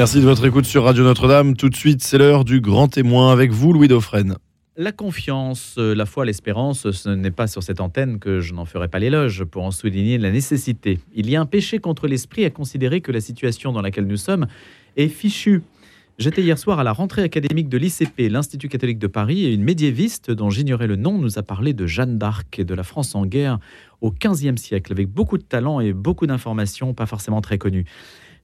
Merci de votre écoute sur Radio Notre-Dame. Tout de suite, c'est l'heure du grand témoin avec vous, Louis Dauphren. La confiance, euh, la foi, l'espérance, ce n'est pas sur cette antenne que je n'en ferai pas l'éloge pour en souligner la nécessité. Il y a un péché contre l'esprit à considérer que la situation dans laquelle nous sommes est fichue. J'étais hier soir à la rentrée académique de l'ICP, l'Institut catholique de Paris, et une médiéviste dont j'ignorais le nom nous a parlé de Jeanne d'Arc et de la France en guerre au XVe siècle, avec beaucoup de talent et beaucoup d'informations pas forcément très connues.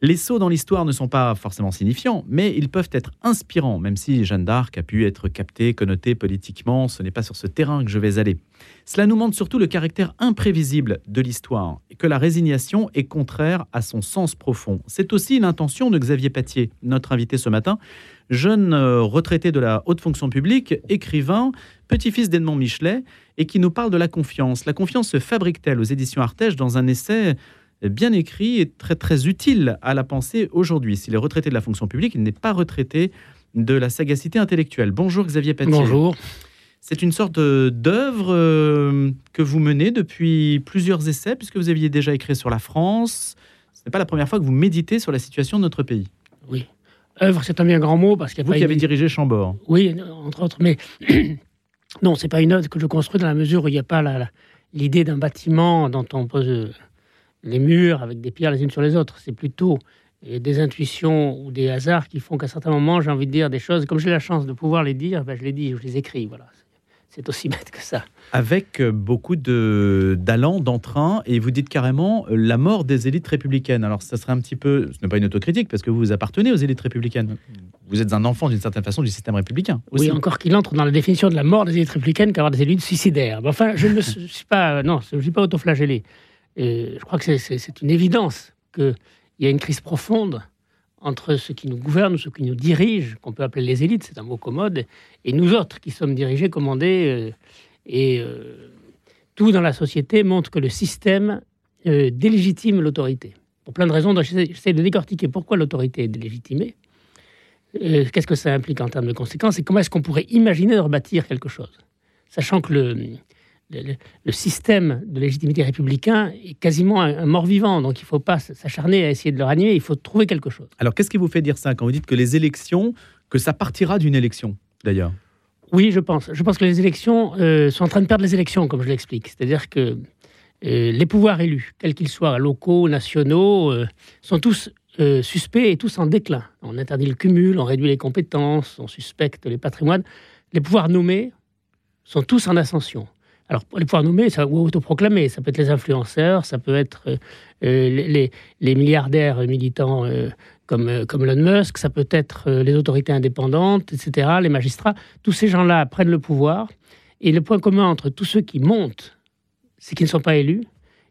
Les sauts dans l'histoire ne sont pas forcément signifiants, mais ils peuvent être inspirants, même si Jeanne d'Arc a pu être captée, connotée politiquement, ce n'est pas sur ce terrain que je vais aller. Cela nous montre surtout le caractère imprévisible de l'histoire, et que la résignation est contraire à son sens profond. C'est aussi l'intention de Xavier Patier, notre invité ce matin, jeune euh, retraité de la haute fonction publique, écrivain, petit-fils d'Edmond Michelet, et qui nous parle de la confiance. La confiance se fabrique-t-elle aux éditions Artege dans un essai bien écrit et très très utile à la pensée aujourd'hui. S'il est retraité de la fonction publique, il n'est pas retraité de la sagacité intellectuelle. Bonjour Xavier Patier. Bonjour. C'est une sorte d'œuvre euh, que vous menez depuis plusieurs essais, puisque vous aviez déjà écrit sur la France. Ce n'est pas la première fois que vous méditez sur la situation de notre pays. Oui. Œuvre, c'est un bien grand mot parce qu'il Vous qui avez dirigé Chambord. Oui, entre autres, mais non, c'est pas une œuvre que je construis dans la mesure où il n'y a pas l'idée d'un bâtiment dont on pose les murs avec des pierres les unes sur les autres. C'est plutôt euh, des intuitions ou des hasards qui font qu'à certains moments, j'ai envie de dire des choses. Comme j'ai la chance de pouvoir les dire, ben je les dis, je les écris. Voilà. C'est aussi bête que ça. Avec euh, beaucoup d'allant, d'entrain, et vous dites carrément euh, la mort des élites républicaines. Alors, ça serait un petit peu, ce n'est pas une autocritique, parce que vous appartenez aux élites républicaines. Vous êtes un enfant, d'une certaine façon, du système républicain. Oui, encore qu'il entre dans la définition de la mort des élites républicaines qu'avoir des élites suicidaires. enfin, je ne suis pas, non, je ne suis pas autoflagellé je crois que c'est une évidence qu'il y a une crise profonde entre ceux qui nous gouvernent, ceux qui nous dirigent, qu'on peut appeler les élites, c'est un mot commode, et nous autres qui sommes dirigés, commandés. Euh, et euh, tout dans la société montre que le système euh, délégitime l'autorité. Pour plein de raisons, j'essaie de décortiquer pourquoi l'autorité est délégitimée, qu'est-ce que ça implique en termes de conséquences, et comment est-ce qu'on pourrait imaginer de rebâtir quelque chose? Sachant que le, le, système de légitimité républicain est quasiment un, mort-vivant. Donc il ne faut pas s'acharner à essayer de le ranimer, il faut trouver quelque chose. Alors qu'est-ce qui vous fait dire ça quand vous dites que les élections, que ça partira d'une élection d'ailleurs? Oui, je pense. Je pense que les élections euh, sont en train de perdre les élections, comme je l'explique. C'est-à-dire que euh, les pouvoirs élus, quels qu'ils soient, locaux, nationaux, euh, sont tous suspects et tous en déclin. On interdit le cumul, on réduit les compétences, on suspecte les patrimoines. Les pouvoirs nommés sont tous en ascension. Alors, les pouvoirs nommés ça, ou autoproclamés, ça peut être les influenceurs, ça peut être euh, euh, les, milliardaires militants euh, comme, comme Elon Musk, ça peut être les autorités indépendantes, etc., les magistrats. Tous ces gens-là prennent le pouvoir. Et le point commun entre tous ceux qui montent, c'est qu'ils ne sont pas élus.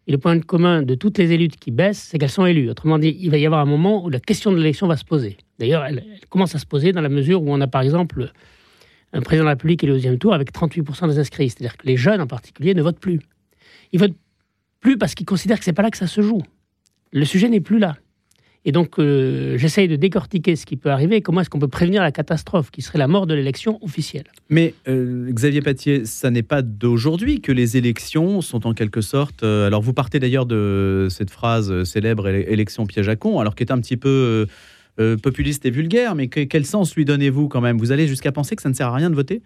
Et le point commun de toutes les élites qui baissent, c'est qu'elles sont élues. Autrement dit, il va y avoir un moment où la question de l'élection va se poser. D'ailleurs, elle, elle, commence à se poser dans la mesure où on a, par exemple, un président de la République est au deuxième tour avec 38% des inscrits. C'est-à-dire que les jeunes en particulier ne votent plus. Ils votent plus parce qu'ils considèrent que c'est pas là que ça se joue. Le sujet n'est plus là. Et donc, euh, j'essaye de décortiquer ce qui peut arriver et comment est-ce qu'on peut prévenir la catastrophe qui serait la mort de l'élection officielle. Mais euh, Xavier Patier, ça n'est pas d'aujourd'hui que les élections sont en quelque sorte. Euh, alors, vous partez d'ailleurs de cette phrase célèbre élection piège à con, alors qui est un petit peu euh, populiste et vulgaire, mais quel sens lui donnez-vous quand même? Vous allez jusqu'à penser que ça ne sert à rien de voter?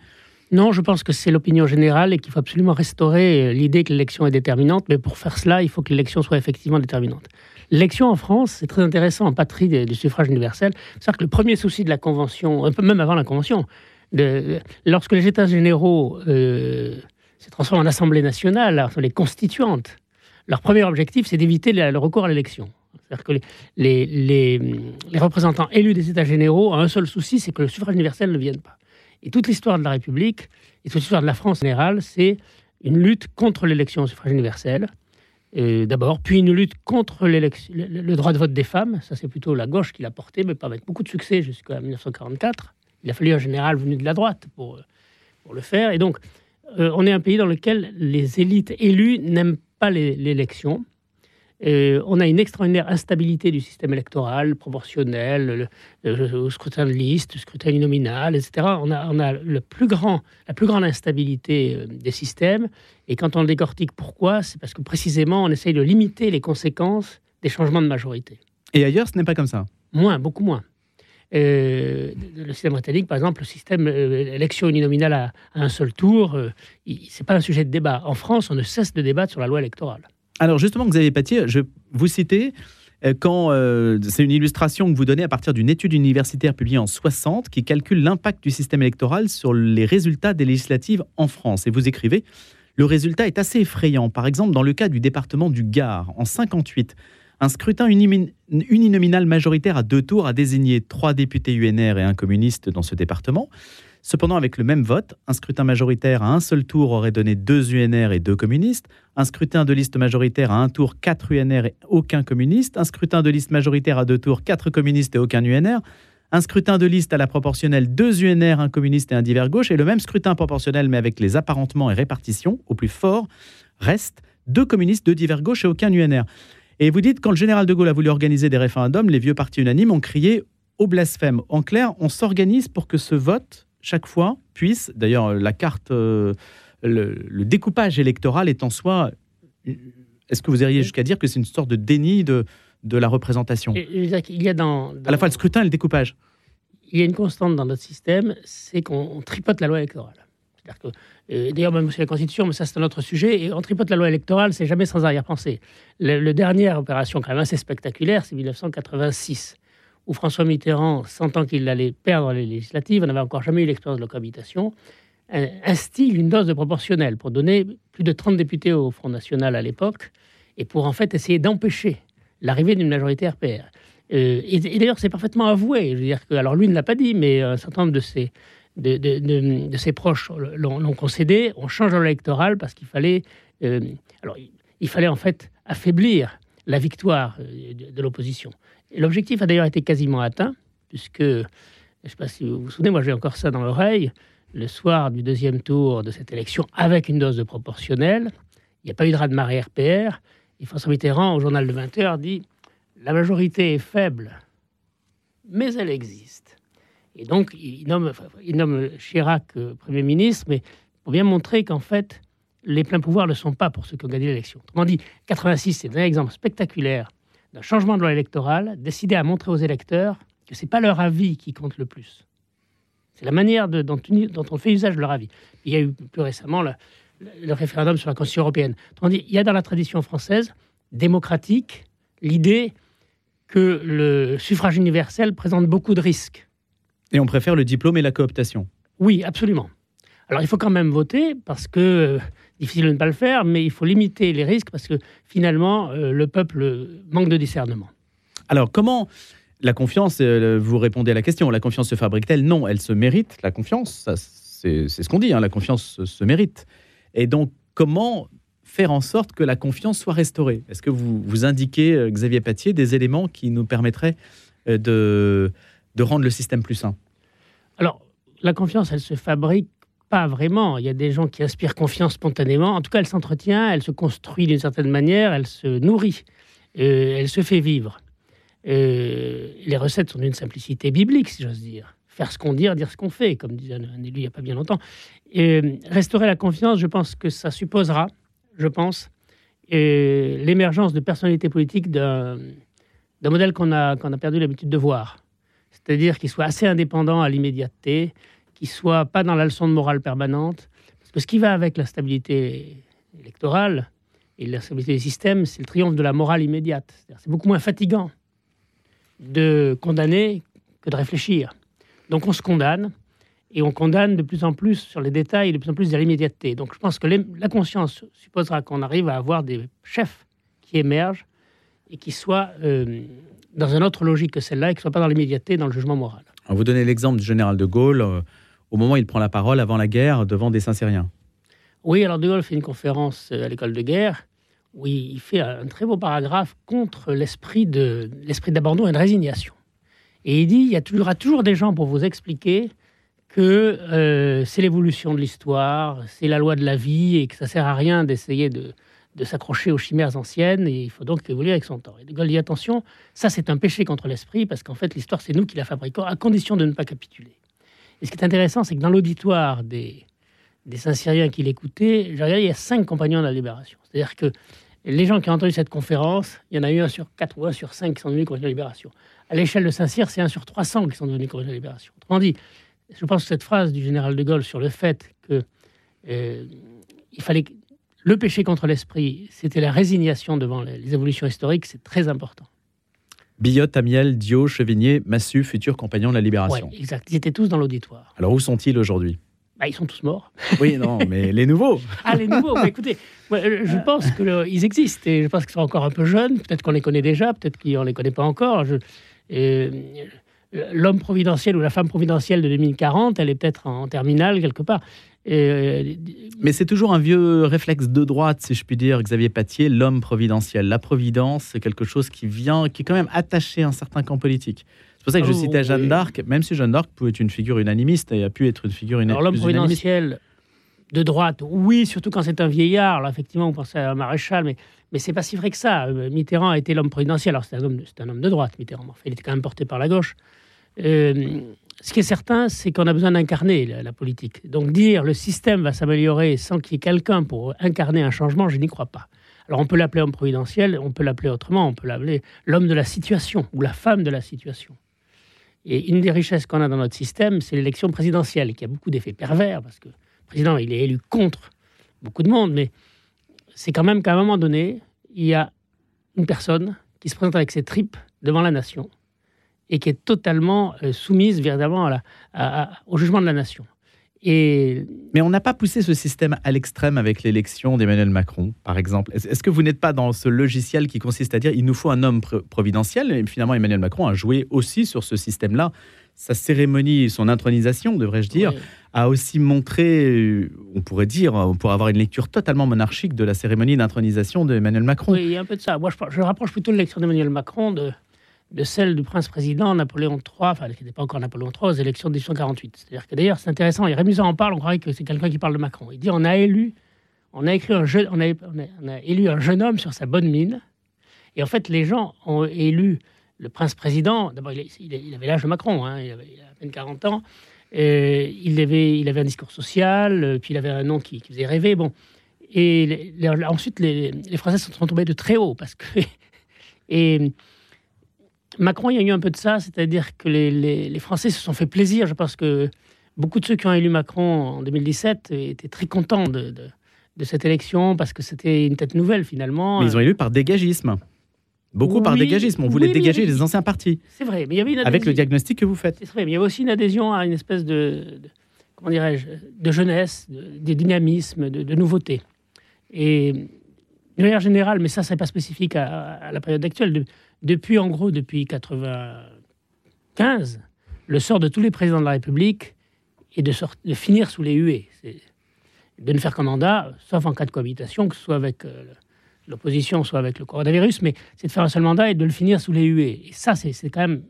Non, je pense que c'est l'opinion générale et qu'il faut absolument restaurer euh, l'idée que l'élection est déterminante. Mais pour faire cela, il faut que l'élection soit effectivement déterminante. L'élection en France, c'est très intéressant en patrie du suffrage universel. C'est-à-dire que le premier souci de la Convention, même avant la Convention, lorsque les États généraux euh, se transforment en Assemblée nationale, sont les constituantes, leur premier objectif, c'est d'éviter le recours à l'élection. C'est-à-dire que les, représentants élus des États généraux ont un seul souci, c'est que le suffrage universel ne vienne pas. Et toute l'histoire de la République, et toute l'histoire de la France en général, c'est une lutte contre l'élection au suffrage universel, euh, d'abord, puis une lutte contre le, droit de vote des femmes. Ça, c'est plutôt la gauche qui l'a porté, mais pas avec beaucoup de succès jusqu'à 1944. Il a fallu un général venu de la droite pour, pour le faire. Et donc, euh, on est un pays dans lequel les élites élues n'aiment pas l'élection. Euh, on a une extraordinaire instabilité du système électoral, proportionnel, le, scrutin de liste, le scrutin uninominal, etc. On a, on a le plus grand, la plus grande instabilité euh, des systèmes. Et quand on décortique pourquoi, c'est parce que précisément, on essaye de limiter les conséquences des changements de majorité. Et ailleurs, ce n'est pas comme ça? Moins, beaucoup moins. Euh, le système britannique, par exemple, le système euh, élection uninominale à, à, un seul tour, euh, c'est pas un sujet de débat. En France, on ne cesse de débattre sur la loi électorale. Alors justement, Xavier Patier, je vous citez euh, quand euh, c'est une illustration que vous donnez à partir d'une étude universitaire publiée en 60 qui calcule l'impact du système électoral sur les résultats des législatives en France. Et vous écrivez le résultat est assez effrayant. Par exemple, dans le cas du département du Gard, en 58, un scrutin uninominal majoritaire à deux tours a désigné trois députés UNR et un communiste dans ce département. Cependant, avec le même vote, un scrutin majoritaire à un seul tour aurait donné deux UNR et deux communistes, un scrutin de liste majoritaire à un tour, quatre UNR et aucun communiste, un scrutin de liste majoritaire à deux tours, quatre communistes et aucun UNR, un scrutin de liste à la proportionnelle, deux UNR, un communiste et un divers gauche, et le même scrutin proportionnel, mais avec les apparentements et répartitions, au plus fort, reste deux communistes, deux divers gauche et aucun UNR. Et vous dites, quand le général de Gaulle a voulu organiser des référendums, les vieux partis unanimes ont crié au blasphème. En clair, on s'organise pour que ce vote, chaque fois, puisse, d'ailleurs, la carte, euh, le, découpage électoral est en soi. Est-ce que vous iriez jusqu'à dire que c'est une sorte de déni de, de la représentation? Il y a dans, À la fois le scrutin et le découpage. Il y a une constante dans notre système, c'est qu'on tripote la loi électorale. Euh, d'ailleurs, même aussi la Constitution, mais ça c'est un autre sujet, et on tripote la loi électorale, c'est jamais sans arrière-pensée. Le, dernière opération quand même assez spectaculaire, c'est 1986, où François Mitterrand, sentant qu'il allait perdre les législatives, on n'avait encore jamais eu l'expérience de la cohabitation, instille une dose de proportionnel pour donner plus de 30 députés au Front National à l'époque, et pour en fait essayer d'empêcher l'arrivée d'une majorité RPR. Euh, et, d'ailleurs, c'est parfaitement avoué. Je veux dire que, alors lui ne l'a pas dit, mais un certain nombre de ses, de, ses proches l'ont concédé. On change l'électoral parce qu'il fallait, euh, alors il, fallait en fait affaiblir la victoire euh, de, l'opposition. L'objectif a d'ailleurs été quasiment atteint, puisque, je ne sais pas si vous vous souvenez, moi j'ai encore ça dans l'oreille, le soir du deuxième tour de cette élection, avec une dose de proportionnelle, il n'y a pas eu de raz-de-marée RPR, et François Mitterrand, au journal de 20h, dit La majorité est faible, mais elle existe. Et donc, il nomme, il nomme Chirac euh, Premier ministre, mais pour bien montrer qu'en fait, les pleins pouvoirs ne sont pas pour ceux qui ont gagné l'élection. Autrement dit, 86, c'est un exemple spectaculaire d'un changement de loi électorale décidé à montrer aux électeurs que ce n'est pas leur avis qui compte le plus. C'est la manière de, dont, dont, on fait usage de leur avis. Il y a eu plus récemment le, le référendum sur la Constitution européenne. Dit, il y a dans la tradition française démocratique l'idée que le suffrage universel présente beaucoup de risques. Et on préfère le diplôme et la cooptation Oui, absolument. Alors il faut quand même voter parce que, difficile de ne pas le faire, mais il faut limiter les risques parce que finalement, euh, le peuple manque de discernement. Alors comment la confiance, euh, vous répondez à la question, la confiance se fabrique-t-elle? Non, elle se mérite, la confiance, c'est ce qu'on dit, hein, la confiance se mérite. Et donc, comment faire en sorte que la confiance soit restaurée? Est-ce que vous, vous indiquez, euh, Xavier Patier, des éléments qui nous permettraient de, de rendre le système plus sain? Alors, la confiance, elle se fabrique pas vraiment. Il y a des gens qui inspirent confiance spontanément. En tout cas, elle s'entretient, elle se construit d'une certaine manière, elle se nourrit, euh, elle se fait vivre. les recettes sont d'une simplicité biblique, si j'ose dire. Faire ce qu'on dit, dire ce qu'on fait, comme disait un élu il n'y a pas bien longtemps. Et restaurer la confiance, je pense que ça supposera, je pense, l'émergence de personnalités politiques d'un modèle qu'on a, qu'on a perdu l'habitude de voir. C'est-à-dire qu'il soit assez indépendant à l'immédiateté, qu'il soit pas dans la leçon de morale permanente. Parce que ce qui va avec la stabilité électorale et la stabilité des systèmes, c'est le triomphe de la morale immédiate. C'est beaucoup moins fatigant de condamner que de réfléchir. Donc on se condamne, et on condamne de plus en plus sur les détails, de plus en plus de l'immédiateté. Donc je pense que la conscience supposera qu'on arrive à avoir des chefs qui émergent et qui soient euh, dans une autre logique que celle-là et qui ne soient pas dans l'immédiateté, dans le jugement moral. vous donnez l'exemple du général de Gaulle, euh, au moment où il prend la parole avant la guerre devant des Saint-Syriens. Oui, alors de Gaulle fait une conférence euh, à l'école de guerre où il fait un très beau paragraphe contre l'esprit d'abandon et de résignation. Et il dit, il y aura toujours des gens pour vous expliquer que euh, c'est l'évolution de l'histoire, c'est la loi de la vie et que ça sert à rien d'essayer de, s'accrocher aux chimères anciennes et il faut donc évoluer avec son temps. Et De Gaulle dit attention, ça c'est un péché contre l'esprit parce qu'en fait l'histoire c'est nous qui la fabriquons à condition de ne pas capituler. Et ce qui est intéressant, c'est que dans l'auditoire des, Saint-Syriens qui l'écoutaient, il y a cinq compagnons de la libération. C'est-à-dire que les gens qui ont entendu cette conférence, il y en a eu un sur quatre ou un sur cinq qui sont devenus commissaires de libération. À l'échelle de Saint-Cyr, c'est un sur 300 qui sont devenus commissaires de libération. Autrement dit, je pense que cette phrase du général de Gaulle sur le fait que euh, fallait le péché contre l'esprit, c'était la résignation devant les, évolutions historiques, c'est très important. Billotte, Amiel, Dio, Chevigné, Massu, futurs compagnons de la Libération. Exact. Ils étaient tous dans l'auditoire. Alors où sont-ils aujourd'hui? Bah, Ils sont tous morts. Oui, non, mais les nouveaux Ah, les nouveaux bah, Écoutez, je pense qu'ils existent et je pense qu'ils sont encore un peu jeunes. Peut-être qu'on les connaît déjà, peut-être qu'on ne les connaît pas encore. Je, l'homme providentiel ou la femme providentielle de 2040, elle est peut-être en terminale quelque part. Euh, Mais c'est toujours un vieux réflexe de droite, si je puis dire, Xavier Patier, l'homme providentiel. La providence, c'est quelque chose qui vient, qui est quand même attaché à un certain camp politique. C'est pour ça que je oh, citais Jeanne d'Arc, même si Jeanne d'Arc pouvait être une figure unanimiste et a pu être une figure unanimiste. Alors l'homme providentiel de droite, oui, surtout quand c'est un vieillard. Là, effectivement, on pensait à un maréchal, mais, mais c'est pas si vrai que ça. Euh, Mitterrand a été l'homme providentiel. Alors c'est un, homme, un homme de droite, Mitterrand. il était quand même porté par la gauche. Euh, ce qui est certain, c'est qu'on a besoin d'incarner la, politique. Donc dire le système va s'améliorer sans qu'il y ait quelqu'un pour incarner un changement, je n'y crois pas. Alors on peut l'appeler homme providentiel, on peut l'appeler autrement, on peut l'appeler l'homme de la situation ou la femme de la situation. Et une des richesses qu'on a dans notre système, c'est l'élection présidentielle, qui a beaucoup d'effets pervers, parce que le président, il est élu contre beaucoup de monde, mais c'est quand même qu'à un moment donné, il y a une personne qui se présente avec ses tripes devant la nation et qui est totalement euh, soumise véritablement à la, au jugement de la nation. Et... Mais on n'a pas poussé ce système à l'extrême avec l'élection d'Emmanuel Macron, par exemple. Est-ce que vous n'êtes pas dans ce logiciel qui consiste à dire il nous faut un homme providentiel Et finalement, Emmanuel Macron a joué aussi sur ce système-là. Sa cérémonie, son intronisation, devrais-je dire, a aussi montré, on pourrait dire, on pourrait avoir une lecture totalement monarchique de la cérémonie d'intronisation d'Emmanuel Macron. Oui, il y a un peu de ça. Moi, je, je rapproche plutôt de l'élection d'Emmanuel Macron de, de celle du prince-président Napoléon III, enfin, qui n'était pas encore Napoléon III, aux élections de 1848. C'est-à-dire que d'ailleurs, c'est intéressant, et Rémusat en parle, on croirait que c'est quelqu'un qui parle de Macron. Il dit on a élu, on a, un on, a, élu un jeune homme sur sa bonne mine, et en fait, les gens ont élu le prince-président, d'abord, il, avait l'âge de Macron, hein, il, avait, à peine 40 ans, et il, avait, il avait un discours social, puis il avait un nom qui, faisait rêver, bon. Et ensuite, les, Français sont tombés de très haut, parce que... Macron, il y a eu un peu de ça, c'est-à-dire que les, Français se sont fait plaisir. Je pense que beaucoup de ceux qui ont élu Macron en 2017 étaient très contents de, cette élection parce que c'était une tête nouvelle finalement. Mais ils ont élu par dégagisme. Beaucoup par dégagisme. On voulait dégager les anciens partis. C'est vrai, mais il y avait une Avec le diagnostic que vous faites. C'est vrai, mais il y avait aussi une adhésion à une espèce de, comment dirais-je, de jeunesse, de, dynamisme, de, nouveauté. Et de manière générale, mais ça, c'est pas spécifique à, à la période actuelle depuis, en gros, depuis 95, le sort de tous les présidents de la République est de, de finir sous les huées. De ne faire qu'un mandat, sauf en cas de cohabitation, que ce soit avec euh, l'opposition, soit avec le coronavirus, mais c'est de faire un seul mandat et de le finir sous les huées. Et ça, c'est quand même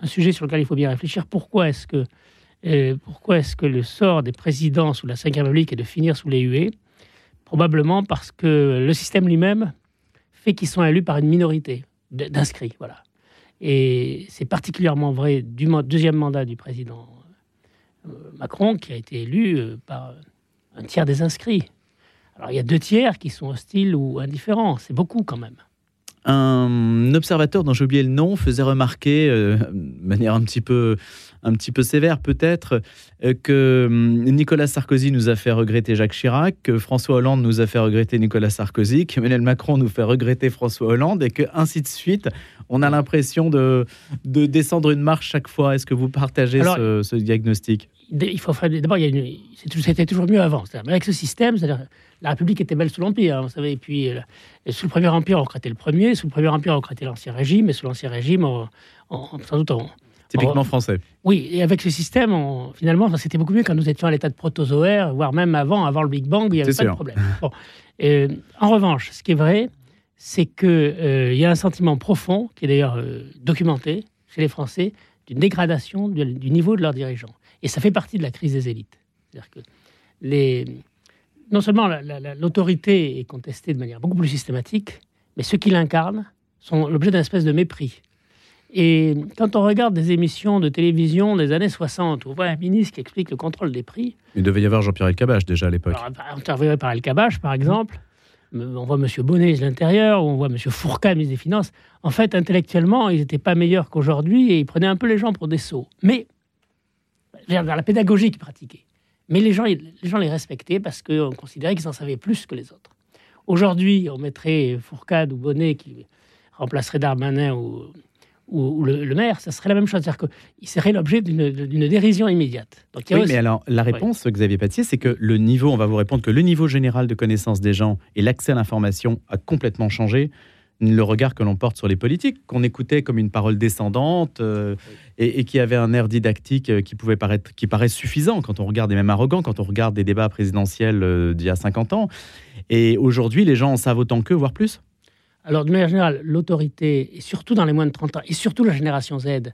un sujet sur lequel il faut bien réfléchir. Pourquoi est-ce que, euh, pourquoi est-ce que le sort des présidents sous la Ve République est de finir sous les huées? Probablement parce que le système lui-même fait qu'ils sont élus par une minorité d'inscrits. Voilà. Et c'est particulièrement vrai du deuxième mandat du président euh, Macron, qui a été élu euh, par un tiers des inscrits. Alors il y a deux tiers qui sont hostiles ou indifférents. C'est beaucoup quand même. Un observateur dont j'ai oublié le nom faisait remarquer, euh, de manière un petit peu, un petit peu sévère peut-être, euh, que hum, Nicolas Sarkozy nous a fait regretter Jacques Chirac, que François Hollande nous a fait regretter Nicolas Sarkozy, qu'Emmanuel Macron nous fait regretter François Hollande, et que ainsi de suite. On a l'impression de, de descendre une marche chaque fois. Est-ce que vous partagez ce, diagnostic? Il faut d'abord, c'était toujours mieux avant. Avec ce système, la République était belle sous l'Empire, hein, vous savez. Et puis, euh, sous le Premier Empire, on recrutait le premier. Sous le Premier Empire, on recrutait l'Ancien Régime. Et sous l'Ancien Régime, on, sans doute, on, Typiquement français. Oui, et avec ce système, finalement, c'était beaucoup mieux quand nous étions à l'état de protozoaire, voire même avant, avant le Big Bang, il n'y avait pas de problème. Euh, en revanche, ce qui est vrai, c'est qu'il euh, y a un sentiment profond, qui est d'ailleurs documenté chez les Français, d'une dégradation du, du, niveau de leurs dirigeants. Et ça fait partie de la crise des élites. C'est-à-dire que les, non seulement l'autorité est contestée de manière beaucoup plus systématique, mais ceux qui l'incarnent sont l'objet d'un espèce de mépris. Et quand on regarde des émissions de télévision des années 60, où on voit un ministre qui explique le contrôle des prix. Il devait y avoir Jean-Pierre Elkabbach déjà à l'époque. Interviewé par Elkabbach, par exemple, on voit M. Bonnet de l'Intérieur, on voit M. Fourcade, ministre des Finances. En fait, intellectuellement, ils n'étaient pas meilleurs qu'aujourd'hui et ils prenaient un peu les gens pour des sots. Mais, vers la pédagogie qu'ils pratiquaient. Mais les gens, les gens les respectaient parce qu'on considérait qu'ils en savaient plus que les autres. Aujourd'hui, on mettrait Fourcade ou Bonnet qui remplacerait Darmanin ou, ou, le, maire, ça serait la même chose. C'est-à-dire qu'il serait l'objet d'une dérision immédiate. Donc, oui, mais alors la réponse, Xavier Patier, c'est que le niveau, on va vous répondre que le niveau général de connaissance des gens et l'accès à l'information a complètement changé le regard que l'on porte sur les politiques, qu'on écoutait comme une parole descendante euh, et, qui avait un air didactique euh, qui pouvait paraître, qui paraît suffisant quand on regarde, et même arrogant, quand on regarde des débats présidentiels euh, d'il y a 50 ans. Et aujourd'hui, les gens en savent autant qu'eux, voire plus Alors, de manière générale, l'autorité, et surtout dans les moins de 30 ans, et surtout la génération Z,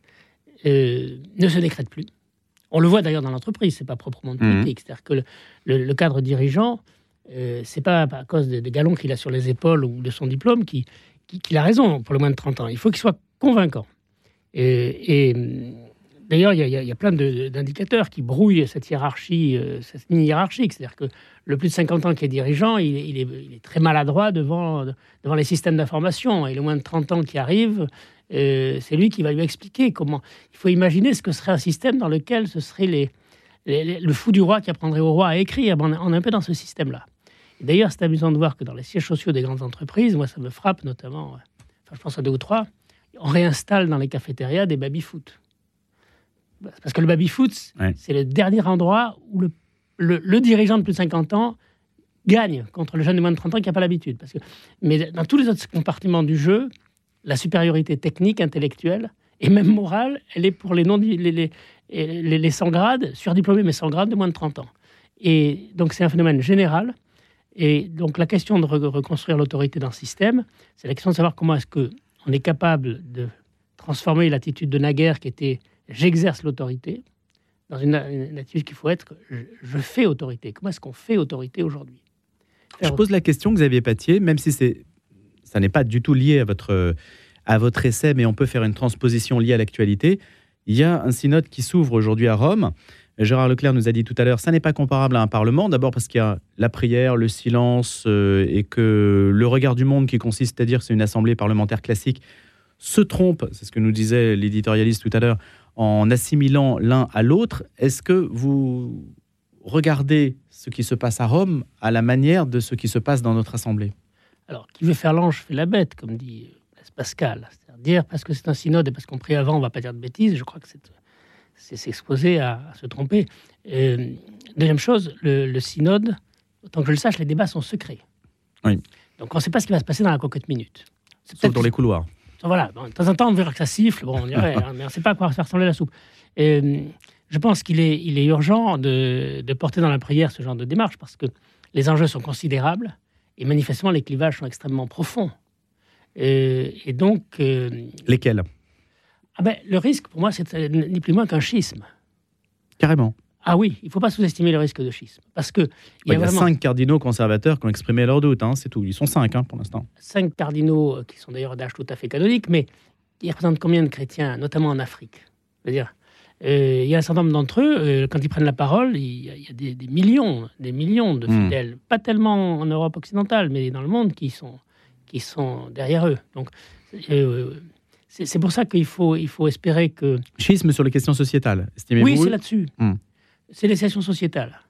ne se décrète plus. On le voit d'ailleurs dans l'entreprise, c'est pas proprement mmh. politique. C'est-à-dire que le, cadre dirigeant, euh, c'est pas à cause des, des galons qu'il a sur les épaules ou de son diplôme qui, qu'il a raison pour le moins de 30 ans. Il faut qu'il soit convaincant. Et, d'ailleurs, il, y, a plein d'indicateurs qui brouillent cette hiérarchie, euh, cette mini-hiérarchie. C'est-à-dire que le plus de 50 ans qui est dirigeant, il, est, très maladroit devant, devant les systèmes d'information. Et le moins de 30 ans qui arrive, euh, c'est lui qui va lui expliquer comment. Il faut imaginer ce que serait un système dans lequel ce serait le fou du roi qui apprendrait au roi à écrire. On est un peu dans ce système-là. D'ailleurs, c'est amusant de voir que dans les sièges sociaux des grandes entreprises, moi ça me frappe notamment, euh, enfin, je pense à deux ou trois, on réinstalle dans les cafétérias des baby-foot. Parce que le baby-foot, c'est le dernier endroit où le, le, dirigeant de plus de 50 ans gagne contre le jeune de moins de 30 ans qui n'a pas l'habitude. Parce que, mais dans tous les autres compartiments du jeu, la supériorité technique, intellectuelle et même morale, elle est pour les, non, les, les, les, les sans grades, surdiplômés mais sans grade de moins de 30 ans. Et donc c'est un phénomène général et donc la question de reconstruire l'autorité d'un système, c'est la question de savoir comment est-ce qu'on est capable de transformer l'attitude de naguère qui était j'exerce l'autorité dans une, attitude qu'il faut être je, fais autorité. Comment est-ce qu'on fait autorité aujourd'hui? Je pose la question, Xavier Patier, même si ça n'est pas du tout lié à votre, à votre essai, mais on peut faire une transposition liée à l'actualité. Il y a un synode qui s'ouvre aujourd'hui à Rome. Gérard Leclerc nous a dit tout à l'heure, ça n'est pas comparable à un Parlement, d'abord parce qu'il y a la prière, le silence, euh, et que le regard du monde qui consiste à dire que c'est une assemblée parlementaire classique se trompe, c'est ce que nous disait l'éditorialiste tout à l'heure, en assimilant l'un à l'autre. Est-ce que vous regardez ce qui se passe à Rome à la manière de ce qui se passe dans notre assemblée? Alors, qui veut faire l'ange fait la bête, comme dit Pascal. C'est-à-dire dire parce que c'est un synode et parce qu'on prie avant, on ne va pas dire de bêtises. Je crois que c'est c'est s'exposer à, se tromper. Euh, deuxième chose, le, synode, autant que je le sache, les débats sont secrets. Oui. Donc on ne sait pas ce qui va se passer dans la coquette minute. Sauf dans les couloirs. Voilà, de temps en temps on verra que ça siffle, bon, on dirait, hein, mais on ne sait pas à quoi faire ressembler la soupe. Euh, je pense qu'il est, il est urgent de, de, porter dans la prière ce genre de démarche parce que les enjeux sont considérables et manifestement les clivages sont extrêmement profonds. Euh, et donc. Lesquels? Ah ben, le risque, pour moi, c'est ni plus moins qu'un schisme. Carrément. Ah oui, il ne faut pas sous-estimer le risque de schisme. Parce que il y, a, cinq cardinaux conservateurs qui ont exprimé leurs doutes, hein, c'est tout. Ils sont cinq hein, pour l'instant. Cinq cardinaux euh, qui sont d'ailleurs d'âge tout à fait canonique, mais ils représentent combien de chrétiens, notamment en Afrique? Dire, euh, il y a un certain nombre d'entre eux, euh, quand ils prennent la parole, il y a, des, millions, des millions de hmm. fidèles, pas tellement en Europe occidentale, mais dans le monde, qui sont, qui sont derrière eux. Donc, c'est pour ça qu'il faut, il faut espérer que. Schisme sur les questions sociétales, estimez-vous? Oui, c'est là-dessus. Hmm. C'est les questions sociétales.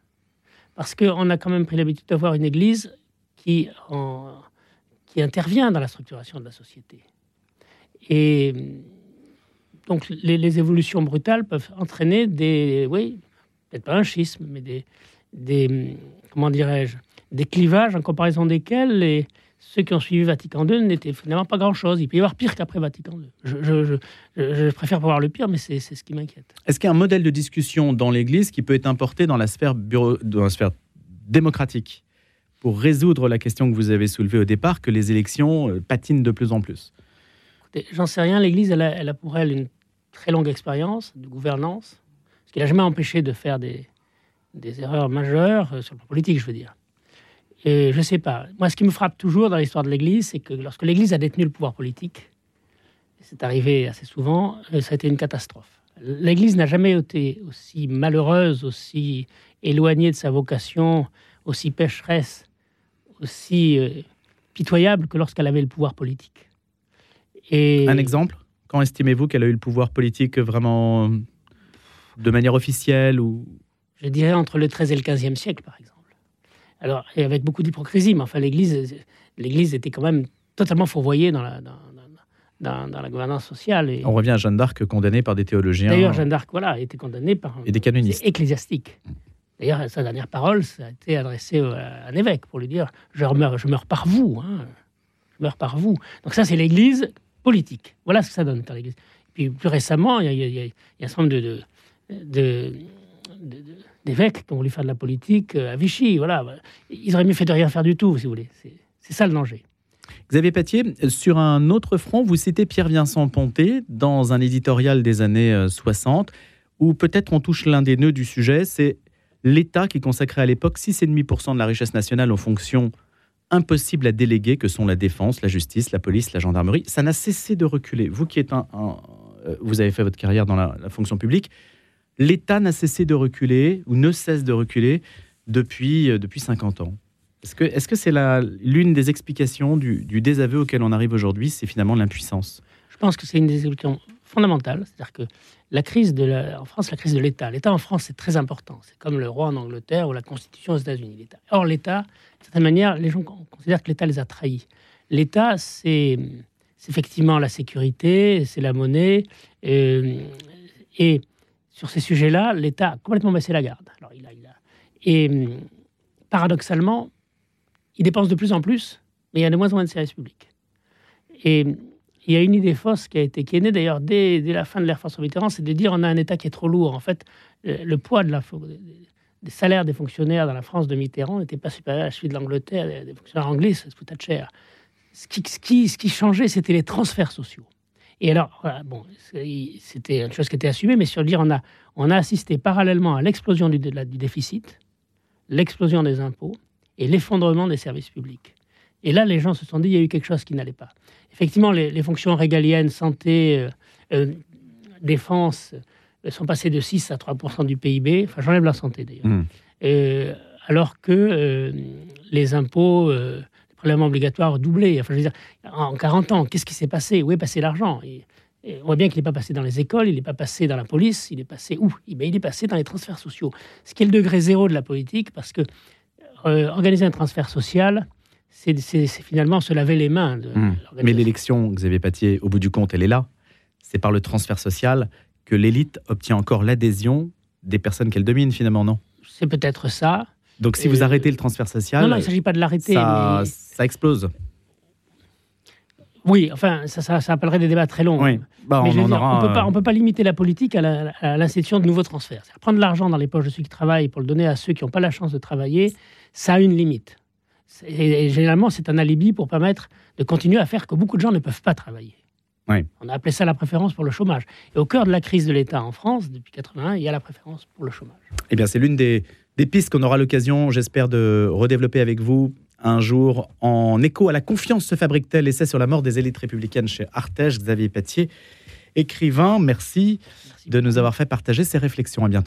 Parce qu'on a quand même pris l'habitude d'avoir une Église qui, en, qui intervient dans la structuration de la société. Et donc les, évolutions brutales peuvent entraîner des, oui, peut-être pas un schisme, mais des, des comment dirais-je, des clivages en comparaison desquels les, ceux qui ont suivi Vatican II n'étaient finalement pas grand-chose. Il peut y avoir pire qu'après Vatican II. Je, je, préfère pas voir le pire, mais c'est ce qui m'inquiète. Est-ce qu'il y a un modèle de discussion dans l'Église qui peut être importé dans la sphère, bureau, dans la sphère démocratique pour résoudre la question que vous avez soulevée au départ, que les élections euh, patinent de plus en plus? J'en sais rien. L'Église, elle, a pour elle une très longue expérience de gouvernance, ce qui n'a jamais empêché de faire des, des erreurs majeures euh, sur le plan politique, je veux dire. Et je ne sais pas. Moi, ce qui me frappe toujours dans l'histoire de l'Église, c'est que lorsque l'Église a détenu le pouvoir politique, c'est arrivé assez souvent, euh, ça a été une catastrophe. L'Église n'a jamais été aussi malheureuse, aussi éloignée de sa vocation, aussi pécheresse, aussi euh, pitoyable que lorsqu'elle avait le pouvoir politique. Et Un exemple? Quand estimez-vous qu'elle a eu le pouvoir politique vraiment de manière officielle ou? Je dirais entre le XIIIe et le XVe siècle, par exemple. Alors, et avec beaucoup d'hypocrisie, mais enfin, l'Église, l'Église était quand même totalement fourvoyée dans la, dans, dans- dans la gouvernance sociale. Et, On revient à Jeanne d'Arc condamnée par des théologiens D'ailleurs, Jeanne d'Arc, voilà, a été condamnée par et des canonistes. ecclésiastiques. D'ailleurs, sa dernière parole, ça a été adressée à un évêque pour lui dire Je meurs, je meurs par vous. hein. Je meurs par vous. Donc, ça, c'est l'Église politique. Voilà ce que ça donne dans l'Église. Puis, plus récemment, il y a, il y a- il y a- il y a un certain nombre de, de- de- de- de- d'évêques qui ont voulu faire de la politique euh, à Vichy. Voilà. Ils auraient mieux fait de rien faire du tout, si vous voulez. C'est, ça le danger. Xavier Patier, sur un autre front, vous citez Pierre Vincent Ponté dans un éditorial des années euh, 60, où peut-être on touche l'un des nœuds du sujet, c'est l'État qui consacrait à l'époque 6,5% de la richesse nationale aux fonctions impossibles à déléguer, que sont la défense, la justice, la police, la gendarmerie. Ça n'a cessé de reculer. Vous qui êtes un, euh, vous avez fait votre carrière dans la fonction publique, l'État n'a cessé de reculer ou ne cesse de reculer depuis, euh, depuis 50 ans. Est-ce que est-ce que c'est l'une des explications du, du désaveu auquel on arrive aujourd'hui, c'est finalement l'impuissance? Je pense que c'est une des solutions fondamentales. C'est-à-dire que la crise de la- en France, la crise de l'État. L'État en France, c'est très important. C'est comme le roi en Angleterre ou la Constitution aux États-Unis. Or, l'État, d'une certaine manière, les gens con- considèrent que l'État les a trahis. L'État, c'est c'est effectivement la sécurité, c'est la monnaie. euh, et sur ces sujets-là, l'État a complètement baissé la garde. Alors, il a, il a- et hum, paradoxalement, il dépense de plus en plus, mais il y a de moins en moins de services publics. Et il y a une idée fausse qui a été qui est née d'ailleurs dès, la fin de l'ère François Mitterrand, c'est de dire on a un État qui est trop lourd. En fait, le, poids de des salaires des fonctionnaires dans la France de Mitterrand n'était pas supérieur à celui de l'Angleterre, des, fonctionnaires anglais, Thatcher. Ce qui, ce qui, ce qui changeait, c'était les transferts sociaux. Et alors, voilà, bon, c'était une chose qui était assumée, mais sur le dire, on a, on a assisté parallèlement à l'explosion du, déficit, l'explosion des impôts et l'effondrement des services publics. Et là, les gens se sont dit, il y a eu quelque chose qui n'allait pas. Effectivement, les, les fonctions régaliennes, santé, euh, euh, défense, euh, sont passées de 6 à 3% du PIB. Enfin, j'enlève la santé d'ailleurs. Mm. Euh, alors que les impôts, obligatoires ont doublé. Enfin, je veux dire, en 40 ans, qu'est-ce qui s'est passé? Où est passé l'argent? On voit bien qu'il n'est pas passé dans les écoles, il n'est pas passé dans la police, il est passé où? Eh bien, Il est passé dans les transferts sociaux. Ce qui est le degré zéro de la politique, parce que euh, organiser un transfert social, c'est finalement se laver les mains. De Mm. l'organisation. Mais l'élection, Xavier Patier, au bout du compte, elle est là. C'est par le transfert social que l'élite obtient encore l'adhésion des personnes qu'elle domine finalement, non? C'est peut-être ça. Donc si vous arrêtez le transfert social, non, non, il ne s'agit pas de l'arrêter. ça, mais- ça explose. Oui, enfin, ça, ça, ça appellerait des débats très longs. Oui, bah, Mais on aura. peut pas, euh, peut pas limiter la politique à l'institution de nouveaux transferts. Prendre l'argent dans les poches de ceux qui travaillent pour le donner à ceux qui n'ont pas la chance de travailler, ça a une limite. Et, généralement, c'est un alibi pour permettre de continuer à faire que beaucoup de gens ne peuvent pas travailler. Oui. On a appelé ça la préférence pour le chômage. Et au cœur de la crise de l'État en France, depuis 81, il y a la préférence pour le chômage. Eh bien, c'est l'une des, des pistes qu'on aura l'occasion, j'espère, de redévelopper avec vous un jour en écho à la confiance se fabrique-t-elle Essai sur la mort des élites républicaines chez Artege, Xavier Patier, écrivain. Merci Merci de nous avoir fait partager ces réflexions. À bientôt.